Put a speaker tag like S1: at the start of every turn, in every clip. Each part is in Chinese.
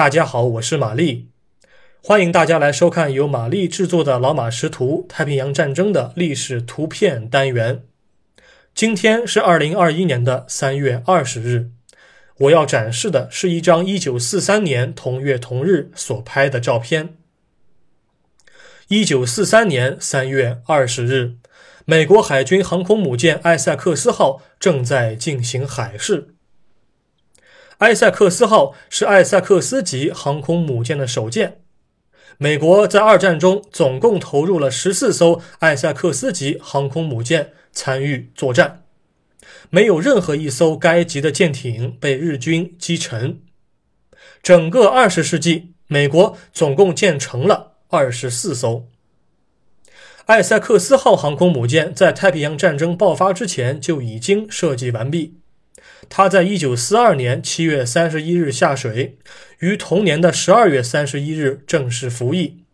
S1: 大家好，我是玛丽，欢迎大家来收看由玛丽制作的《老马识图：太平洋战争的历史图片》单元。今天是二零二一年的三月二十日，我要展示的是一张一九四三年同月同日所拍的照片。一九四三年三月二十日，美国海军航空母舰艾塞克斯号正在进行海试。埃塞克斯号是艾塞克斯级航空母舰的首舰。美国在二战中总共投入了十四艘艾塞克斯级航空母舰参与作战，没有任何一艘该级的舰艇被日军击沉。整个二十世纪，美国总共建成了二十四艘。艾塞克斯号航空母舰在太平洋战争爆发之前就已经设计完毕。他在一九四二年七月三十一日下水，于同年的十二月三十一日正式服役。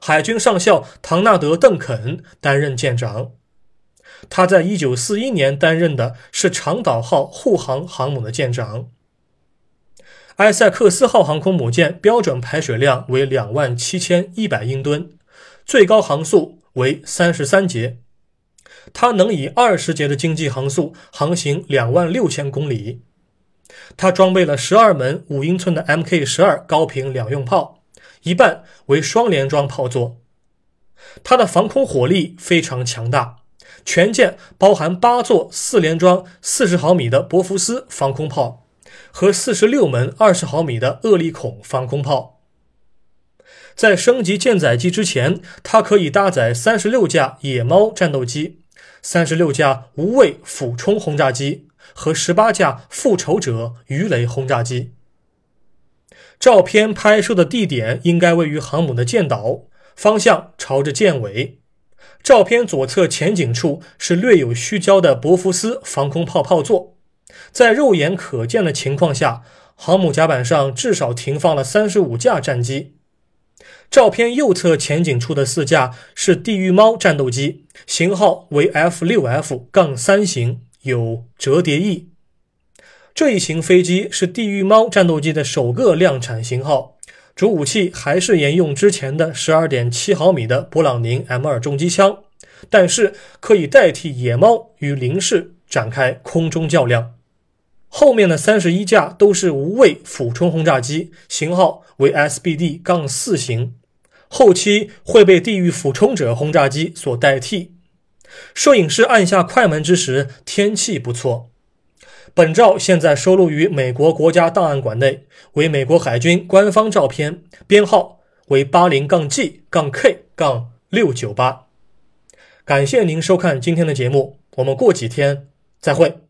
S1: 海军上校唐纳德·邓肯担任舰长。他在一九四一年担任的是长岛号护航航母的舰长。埃塞克斯号航空母舰标准排水量为两万七千一百英吨，最高航速为三十三节。它能以二十节的经济航速航行两万六千公里。它装备了十二门五英寸的 Mk 十二高频两用炮，一半为双联装炮座。它的防空火力非常强大，全舰包含八座四联装四十毫米的博福斯防空炮和四十六门二十毫米的厄利孔防空炮。在升级舰载机之前，它可以搭载三十六架野猫战斗机。三十六架无畏俯冲轰炸机和十八架复仇者鱼雷轰炸机。照片拍摄的地点应该位于航母的舰岛，方向朝着舰尾。照片左侧前景处是略有虚焦的博福斯防空炮炮座。在肉眼可见的情况下，航母甲板上至少停放了三十五架战机。照片右侧前景处的四架是地狱猫战斗机，型号为 F 六 F 杠三型，有折叠翼。这一型飞机是地狱猫战斗机的首个量产型号，主武器还是沿用之前的十二点七毫米的勃朗宁 M 二重机枪，但是可以代替野猫与零式展开空中较量。后面的三十一架都是无畏俯冲轰炸机，型号为 SBD 杠四型。后期会被地狱俯冲者轰炸机所代替。摄影师按下快门之时，天气不错。本照现在收录于美国国家档案馆内，为美国海军官方照片，编号为八零杠 G 杠 K 杠六九八。感谢您收看今天的节目，我们过几天再会。